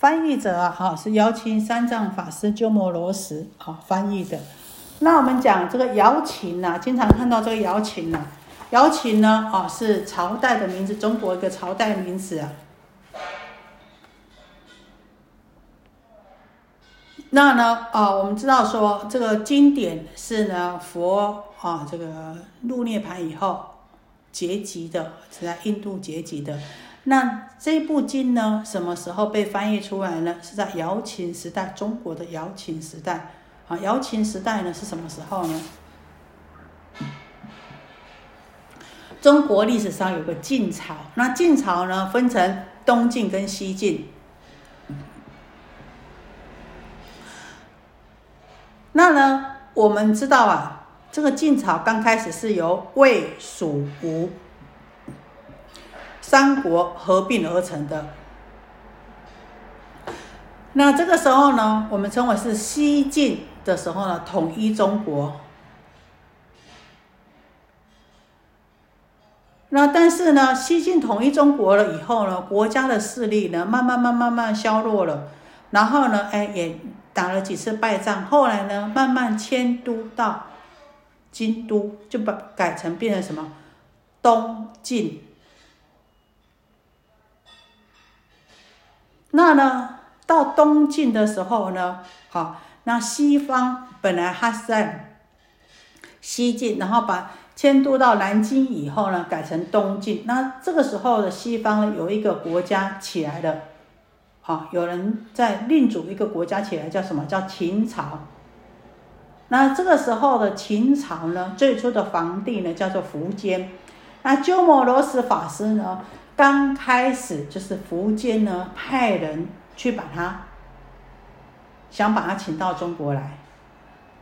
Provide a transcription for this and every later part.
翻译者啊，哈是瑶琴三藏法师鸠摩罗什啊翻译的。那我们讲这个瑶琴呐，经常看到这个瑶琴呐，瑶琴呢啊是朝代的名字，中国一个朝代名字啊。那呢啊，我们知道说这个经典是呢佛啊这个入涅盘以后结集的，是在印度结集的。那这部经呢，什么时候被翻译出来呢？是在瑶琴时代，中国的瑶琴时代。啊，瑶琴时代呢是什么时候呢？中国历史上有个晋朝，那晋朝呢分成东晋跟西晋。那呢，我们知道啊，这个晋朝刚开始是由魏、蜀、吴。三国合并而成的，那这个时候呢，我们称为是西晋的时候呢，统一中国。那但是呢，西晋统一中国了以后呢，国家的势力呢，慢慢慢慢慢消弱了，然后呢，哎，也打了几次败仗，后来呢，慢慢迁都到京都，就把改成变成什么东晋。那呢，到东晋的时候呢，好，那西方本来它是在西晋，然后把迁都到南京以后呢，改成东晋。那这个时候的西方有一个国家起来了，好，有人在另组一个国家起来，叫什么叫秦朝？那这个时候的秦朝呢，最初的皇帝呢叫做苻坚。那鸠摩罗什法师呢？刚开始就是苻坚呢派人去把他，想把他请到中国来。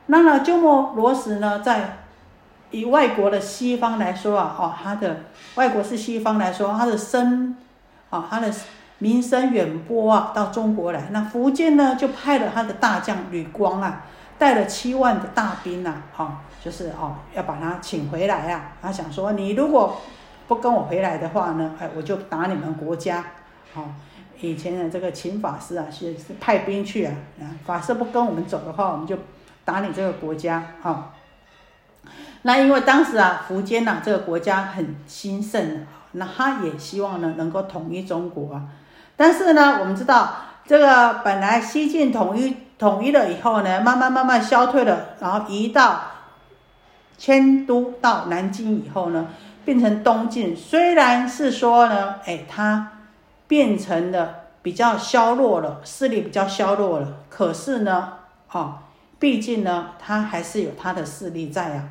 那么鸠摩罗什呢，在以外国的西方来说啊，哦，他的外国是西方来说，他的声，啊，他的名声远播啊，到中国来。那苻坚呢，就派了他的大将吕光啊，带了七万的大兵呐，啊，就是哦，要把他请回来啊。他想说，你如果不跟我回来的话呢，哎，我就打你们国家。好，以前的这个秦法师啊，是派兵去啊，法师不跟我们走的话，我们就打你这个国家。哈，那因为当时啊，苻坚呐这个国家很兴盛，那他也希望呢能够统一中国啊。但是呢，我们知道这个本来西晋统一统一了以后呢，慢慢慢慢消退了，然后移到迁都到南京以后呢。变成东晋，虽然是说呢，哎，它变成了比较削弱了，势力比较削弱了，可是呢，哦，毕竟呢，它还是有它的势力在啊。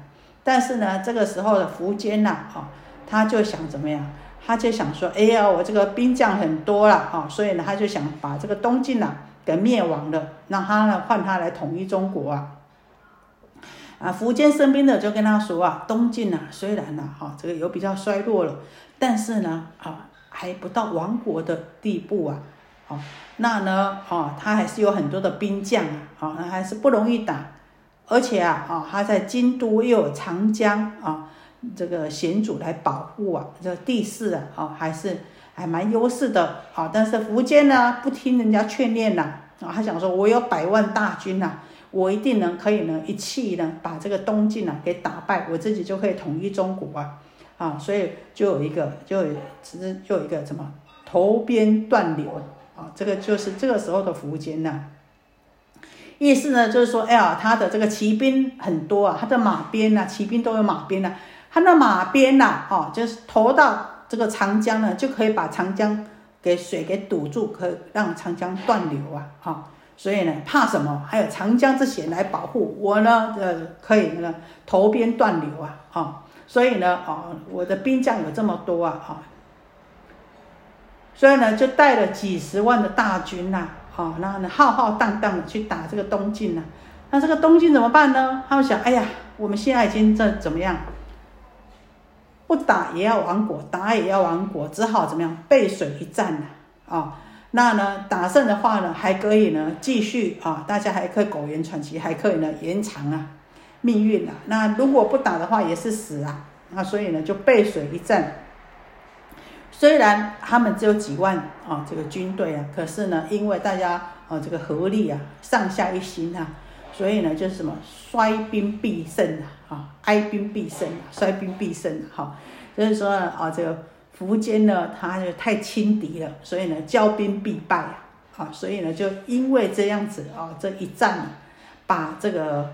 但是呢，这个时候的苻坚呐，哦，他就想怎么样？他就想说，哎呀，我这个兵将很多了，哦，所以呢，他就想把这个东晋呐给灭亡了，让他呢换他来统一中国啊。啊，苻坚身边的就跟他说啊，东晋啊，虽然呢，哈，这个有比较衰落了，但是呢，啊，还不到亡国的地步啊，好，那呢，啊，他还是有很多的兵将啊，好，那还是不容易打，而且啊，啊，他在京都又有长江啊，这个险阻来保护啊，这地势啊，啊，还是还蛮优势的，好，但是苻坚呢，不听人家劝谏呐，啊，他想说，我有百万大军呐。我一定能可以呢，一气呢把这个东晋呢给打败，我自己就可以统一中国啊！啊，所以就有一个，就只是就有一个什么头边断流啊，这个就是这个时候的苻坚呐。意思呢就是说，哎呀，他的这个骑兵很多啊，他的马鞭呐，骑兵都有马鞭呐，他的马鞭呐，哦，就是投到这个长江呢，就可以把长江给水给堵住，可以让长江断流啊，哈。所以呢，怕什么？还有长江之险来保护我呢？呃，可以呢，头边断流啊，啊，所以呢，啊，我的兵将有这么多啊，啊，所以呢，就带了几十万的大军呐，啊，然后呢，浩浩荡荡的去打这个东晋呐。那这个东晋怎么办呢？他们想，哎呀，我们现在已经这怎么样？不打也要亡国，打也要亡国，只好怎么样？背水一战了，啊。那呢，打胜的话呢，还可以呢，继续啊，大家还可以苟延喘息，还可以呢，延长啊，命运啊。那如果不打的话，也是死啊。那所以呢，就背水一战。虽然他们只有几万啊，这个军队啊，可是呢，因为大家啊这个合力啊，上下一心啊，所以呢就是什么衰兵必胜啊，哀兵必胜啊，衰兵必胜啊，哈，就是说啊这个苻坚呢，他就太轻敌了，所以呢骄兵必败啊，啊，所以呢就因为这样子啊，这一战，把这个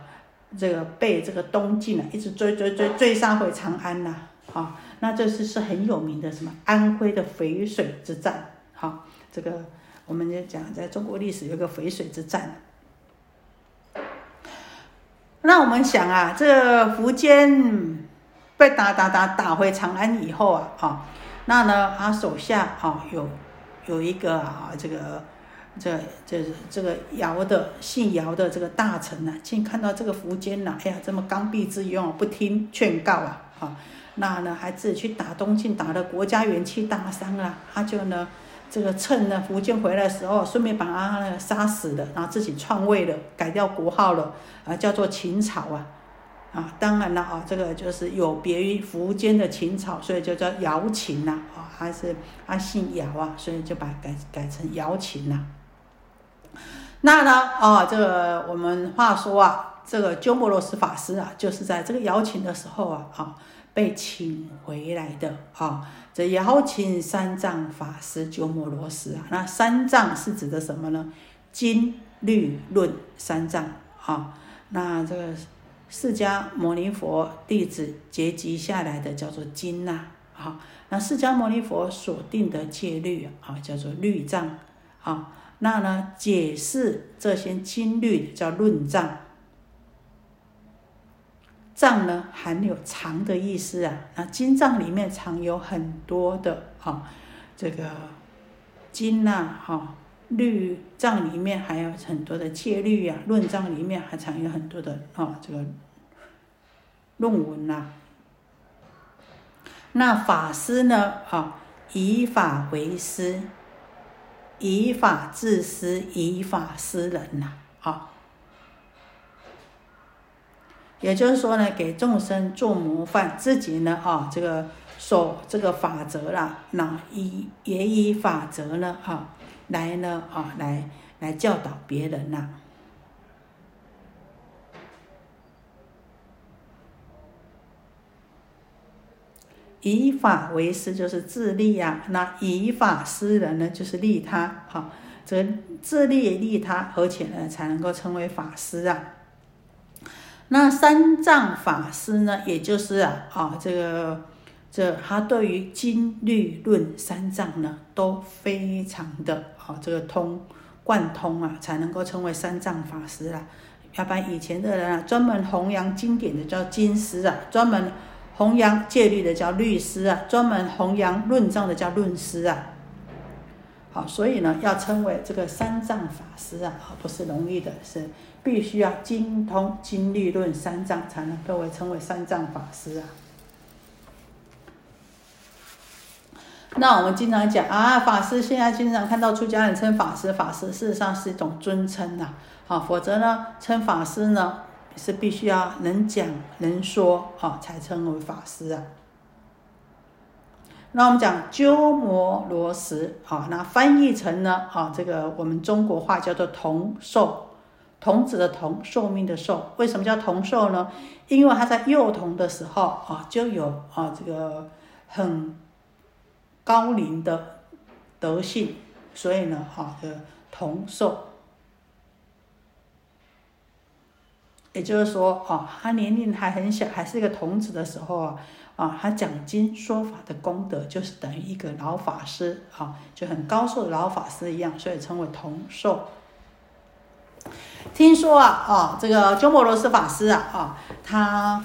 这个被这个东晋呢一直追追追追杀回长安呐，啊。那这是是很有名的什么安徽的淝水之战，好，这个我们就讲，在中国历史有个淝水之战。那我们想啊，这苻坚被打打打打回长安以后啊，啊，那呢他手下啊有有一个啊这个这这这个姚的姓姚的这个大臣呢，竟看到这个苻坚呐，哎呀这么刚愎自用，不听劝告啊，啊。那呢，还自己去打东晋，打的国家元气大伤啊！他就呢，这个趁呢苻坚回来的时候，顺便把他呢杀死了，然后自己篡位了，改掉国号了，啊，叫做秦朝啊！啊，当然了啊，这个就是有别于苻坚的秦朝，所以就叫姚秦呐，啊，还是他姓姚啊，所以就把改改成姚秦呐。那呢，啊，这个我们话说啊，这个鸠摩罗什法师啊，就是在这个姚秦的时候啊，啊。被请回来的啊，这邀请三藏法师鸠摩罗什啊，那三藏是指的什么呢？经律论三藏啊，那这个释迦牟尼佛弟子结集下来的叫做经呐，啊，那释迦牟尼佛所定的戒律啊，叫做律藏啊，那呢解释这些经律叫论藏。藏呢含有藏的意思啊，那经藏里面藏有很多的啊，这个经呐，哈律藏里面还有很多的戒律啊，论藏里面还藏有很多的啊这个论文呐。那法师呢，啊以法为师，以法治师，以法施人呐，啊。也就是说呢，给众生做模范，自己呢啊，这个守这个法则啦，那以也以法则呢啊，来呢啊，来来教导别人呐。以法为师就是自利呀，那以法施人呢，就是利他。哈，这自利利他，而且呢，才能够成为法师啊。那三藏法师呢，也就是啊啊这个这他对于经律论三藏呢都非常的啊这个通贯通啊，才能够称为三藏法师啊。要不然以前的人啊，专门弘扬经典的叫经师啊，专门弘扬戒律的叫律师啊，专门弘扬论藏的叫论师啊。好，所以呢，要称为这个三藏法师啊，不是容易的，是。必须要精通经律论三藏，才能被称为三藏法师啊。那我们经常讲啊，法师现在经常看到出家人称法师，法师事实上是一种尊称呐。好，否则呢，称法师呢是必须要能讲能说啊，才称为法师啊。那我们讲鸠摩罗什啊，那翻译成呢啊，这个我们中国话叫做童寿。童子的童，寿命的寿，为什么叫童寿呢？因为他在幼童的时候啊，就有啊这个很高龄的德性，所以呢，哈的童寿，也就是说，哦，他年龄还很小，还是一个童子的时候啊，啊，他讲经说法的功德，就是等于一个老法师啊，就很高寿的老法师一样，所以称为童寿。听说啊，啊，这个鸠摩罗什法师啊，啊，他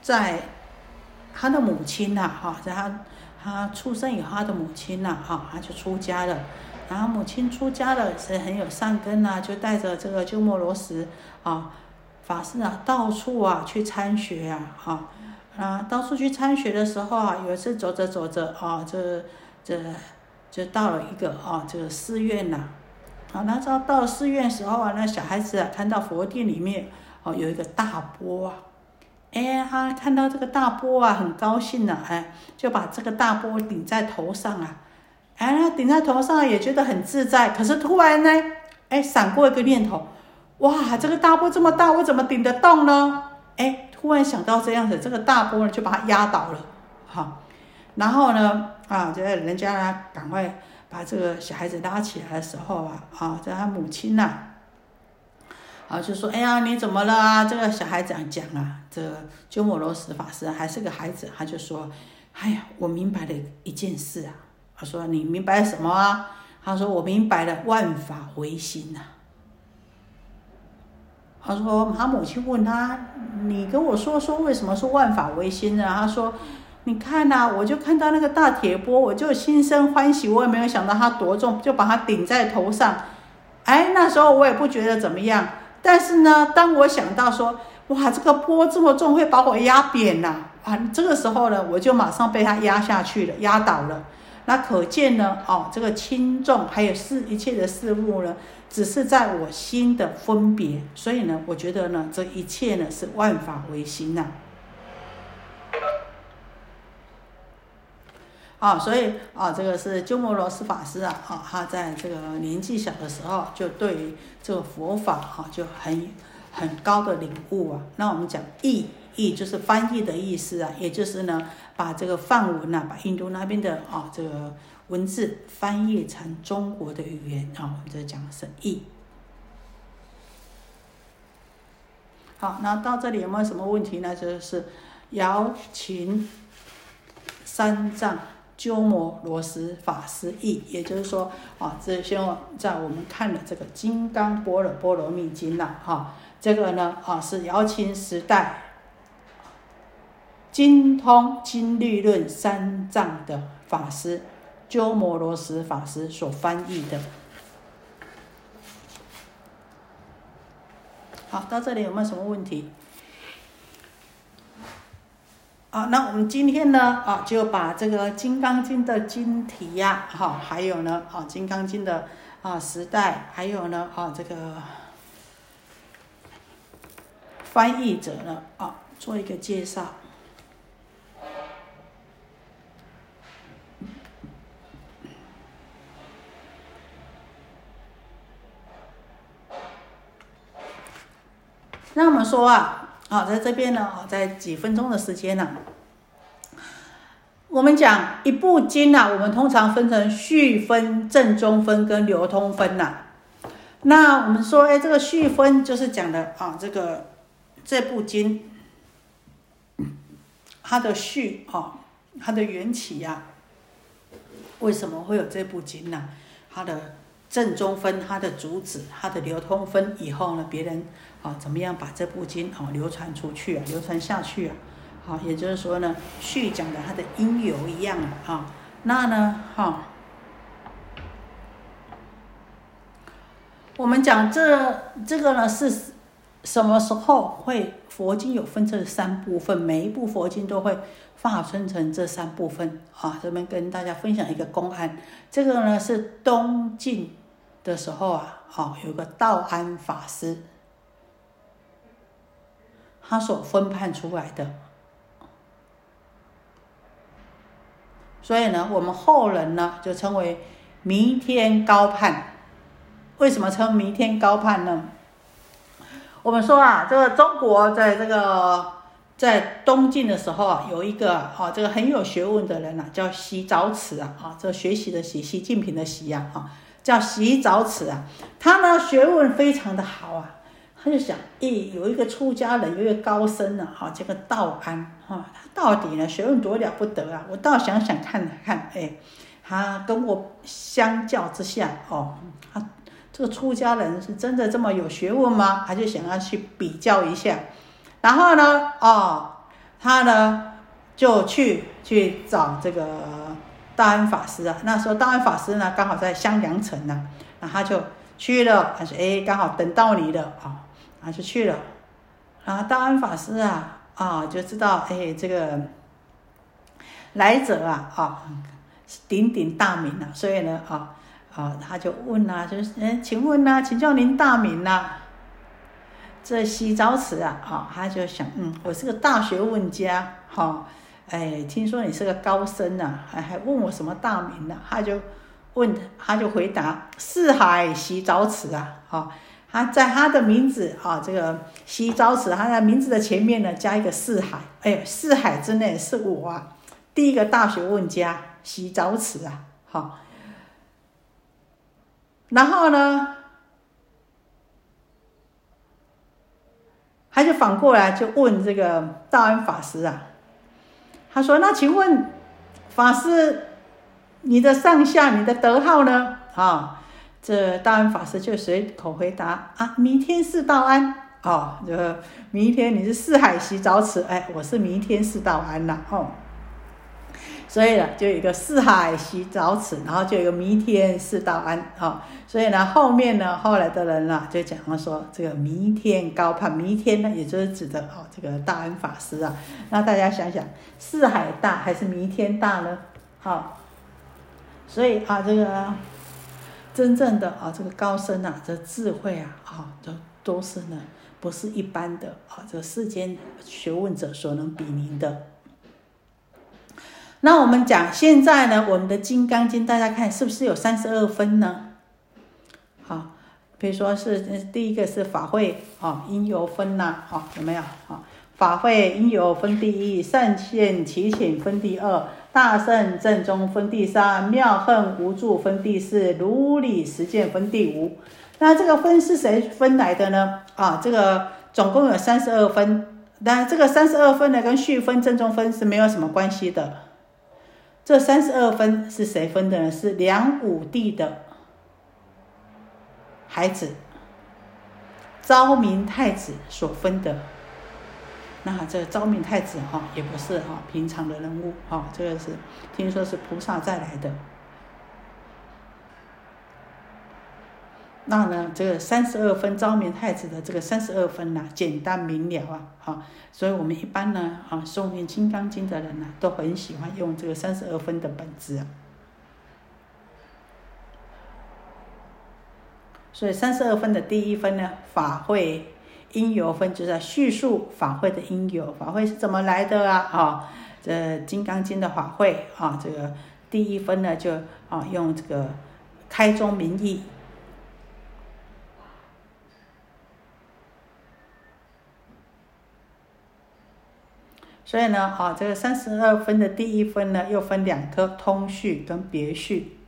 在他的母亲呐，哈，在他他出生以后，他的母亲呐，哈，他就出家了。然后母亲出家了，是很有善根呐，就带着这个鸠摩罗什啊法师啊，到处啊去参学啊，哈，啊，到处去参学的时候啊，有一次走着走着啊，这这就到了一个啊这个寺院呐。啊，那时候到寺院时候啊，那小孩子啊看到佛殿里面哦有一个大钵啊，哎，他看到这个大波啊，很高兴呢，哎，就把这个大波顶在头上啊，哎，顶在头上也觉得很自在。可是突然呢，哎，闪过一个念头，哇，这个大波这么大，我怎么顶得动呢？哎，突然想到这样子，这个大波呢就把他压倒了，哈，然后呢，啊，这人家呢赶快把这个小孩子拉起来的时候啊，啊，这他母亲呐。就说，哎呀，你怎么了啊？这个小孩子讲啊，这鸠摩罗什法师还是个孩子，他就说，哎呀，我明白了一件事啊。他说，你明白什么啊？他说，我明白了万法唯心呐。他说，他母亲问他，你跟我说说为什么说万法唯心呢？他说，你看呐，我就看到那个大铁钵，我就心生欢喜，我也没有想到它多重，就把它顶在头上。哎，那时候我也不觉得怎么样。但是呢，当我想到说，哇，这个波这么重，会把我压扁呐！啊，这个时候呢，我就马上被它压下去了，压倒了。那可见呢，哦，这个轻重还有事一切的事物呢，只是在我心的分别。所以呢，我觉得呢，这一切呢是万法唯心呐。啊所以啊，这个是鸠摩罗什法师啊，啊，他在这个年纪小的时候，就对这个佛法哈，就很很高的领悟啊。那我们讲译，译就是翻译的意思啊，也就是呢，把这个梵文呐，把印度那边的啊这个文字翻译成中国的语言啊，我们这讲的是译。好，那到这里有没有什么问题呢？就是瑶琴三藏。鸠摩罗什法师译，也就是说，啊，这些在我们看的这个《金刚般若波罗蜜经》呐，哈，这个呢，啊，是瑶琴时代精通经律论三藏的法师鸠摩罗什法师所翻译的。好，到这里有没有什么问题？啊，那我们今天呢，啊，就把这个《金刚经》的经题呀，哈，还有呢，啊，《金刚经》的啊时代，还有呢，啊，这个翻译者呢，啊，做一个介绍。那我们说啊。好，在这边呢，啊，在几分钟的时间呢，我们讲一部经呢，我们通常分成序分、正中分跟流通分呐。那我们说，哎，这个序分就是讲的啊，这个这部经它的序啊，它的缘起呀，为什么会有这部经呢？它的正中分，它的主旨，它的流通分以后呢，别人。啊，怎么样把这部经啊流传出去啊，流传下去啊？好，也就是说呢，续讲的它的因由一样啊。那呢，哈，我们讲这这个呢是什么时候会佛经有分这三部分？每一部佛经都会划分成这三部分啊。这边跟大家分享一个公案，这个呢是东晋的时候啊，好有个道安法师。他所分判出来的，所以呢，我们后人呢就称为弥天高判。为什么称弥天高判呢？我们说啊，这个中国在这个在东晋的时候啊，有一个啊，这个很有学问的人啊，叫习早此啊，啊，这学习的习，习近平的习呀，啊，叫习早此啊，他呢学问非常的好啊。他就想，咦，有一个出家人，有一个高僧呢，哈，这个道安，哈，他到底呢学问多了不得啊！我倒想想看看，哎，他跟我相较之下，哦，他这个出家人是真的这么有学问吗？他就想要去比较一下，然后呢，哦，他呢就去去找这个道安法师啊。那时候道安法师呢刚好在襄阳城呢，然后他就去了，他说，哎，刚好等到你了啊。他就去了，然后道安法师啊啊就知道哎这个来者啊啊鼎鼎大名啊，所以呢啊啊他就问啊，就是哎请问呐，请教您大名呐？这洗澡池啊，哈，他就想，嗯，我是个大学问家，哈，哎，听说你是个高僧呐，还还问我什么大名呢？他就问，他就回答四海洗澡池啊，哈，他在他的名字啊，这个洗澡池，他的名字的前面呢加一个四海，哎，四海之内是我啊，第一个大学问家洗澡池啊，好，然后呢？他就反过来就问这个道安法师啊，他说：“那请问法师，你的上下，你的德号呢？”啊，这大安法师就随口回答：“啊，弥天是道安。”哦，这个弥天你是四海洗澡池，哎，我是弥天是道安呐，哦。所以呢，就有一个四海洗澡池，然后就有一个弥天四道安啊。所以呢，后面呢，后来的人呢，就讲了说，这个弥天高攀，弥天呢，也就是指的哦，这个大安法师啊。那大家想想，四海大还是弥天大呢？好，所以啊，这个真正的啊，这个高僧啊，这智慧啊，啊，都都是呢，不是一般的啊，这世间学问者所能比拟的。那我们讲现在呢，我们的《金刚经》，大家看是不是有三十二分呢？好，比如说是第一个是法会啊，因由分呐，好有没有？好，法会因由分第一，善现其请分第二，大圣正宗分第三，妙恨无助分第四，如理实践分第五。那这个分是谁分来的呢？啊，这个总共有三十二分，但这个三十二分呢，跟续分、正宗分是没有什么关系的。这三十二分是谁分的呢？是梁武帝的孩子昭明太子所分的。那这个昭明太子哈，也不是哈平常的人物哈，这个是听说是菩萨再来的。那呢，这个三十二分昭明太子的这个三十二分呢，简单明了啊，哈，所以我们一般呢，啊，诵念《金刚经》的人呢，都很喜欢用这个三十二分的本子啊。所以三十二分的第一分呢，法会因由分，就是在叙述法会的因由，法会是怎么来的啊？啊，这《金刚经》的法会啊，这个第一分呢，就啊用这个开宗明义。所以呢，啊，这个三十二分的第一分呢，又分两科：通序跟别序。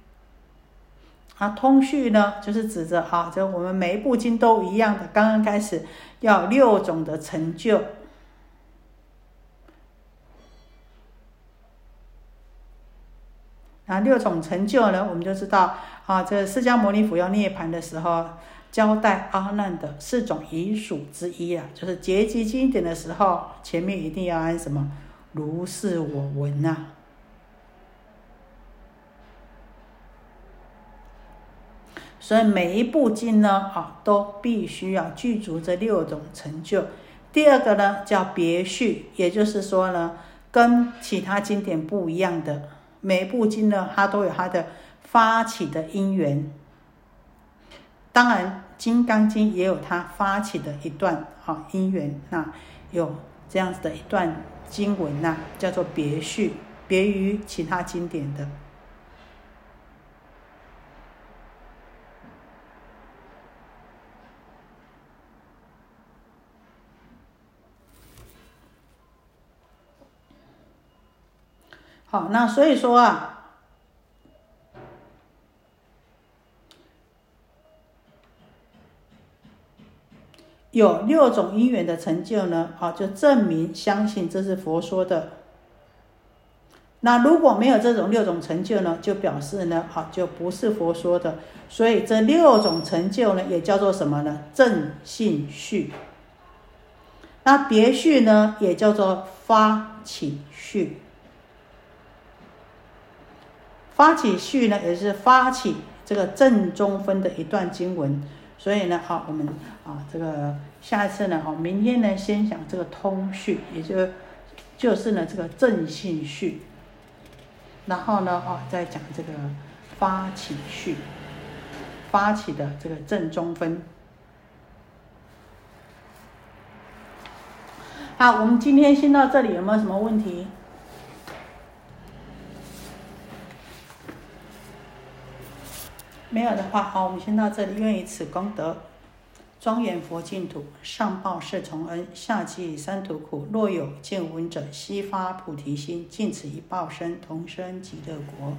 啊，通序呢，就是指着啊，这我们每一部经都一样的，刚刚开始要六种的成就。啊，六种成就呢，我们就知道啊，这释迦牟尼佛要涅槃的时候。交代阿难的四种遗属之一啊，就是结集经典的时候，前面一定要按什么如是我闻呐。所以每一部经呢，啊，都必须要具足这六种成就。第二个呢，叫别序，也就是说呢，跟其他经典不一样的，每一部经呢，它都有它的发起的因缘。当然，《金刚经》也有它发起的一段啊因缘，那有这样子的一段经文呐，叫做别序，别于其他经典的。好，那所以说啊。有六种因缘的成就呢，啊，就证明相信这是佛说的。那如果没有这种六种成就呢，就表示呢，啊，就不是佛说的。所以这六种成就呢，也叫做什么呢？正信序。那别序呢，也叫做发起序。发起序呢，也是发起这个正中分的一段经文。所以呢，好，我们啊，这个下一次呢，好，明天呢，先讲这个通序，也就就是呢，这个正信序，然后呢，哦，再讲这个发起序，发起的这个正中分。好，我们今天先到这里，有没有什么问题？没有的话，好，我们先到这里。愿以此功德，庄严佛净土，上报四重恩，下济三途苦。若有见闻者，悉发菩提心，尽此一报身，同生极乐国。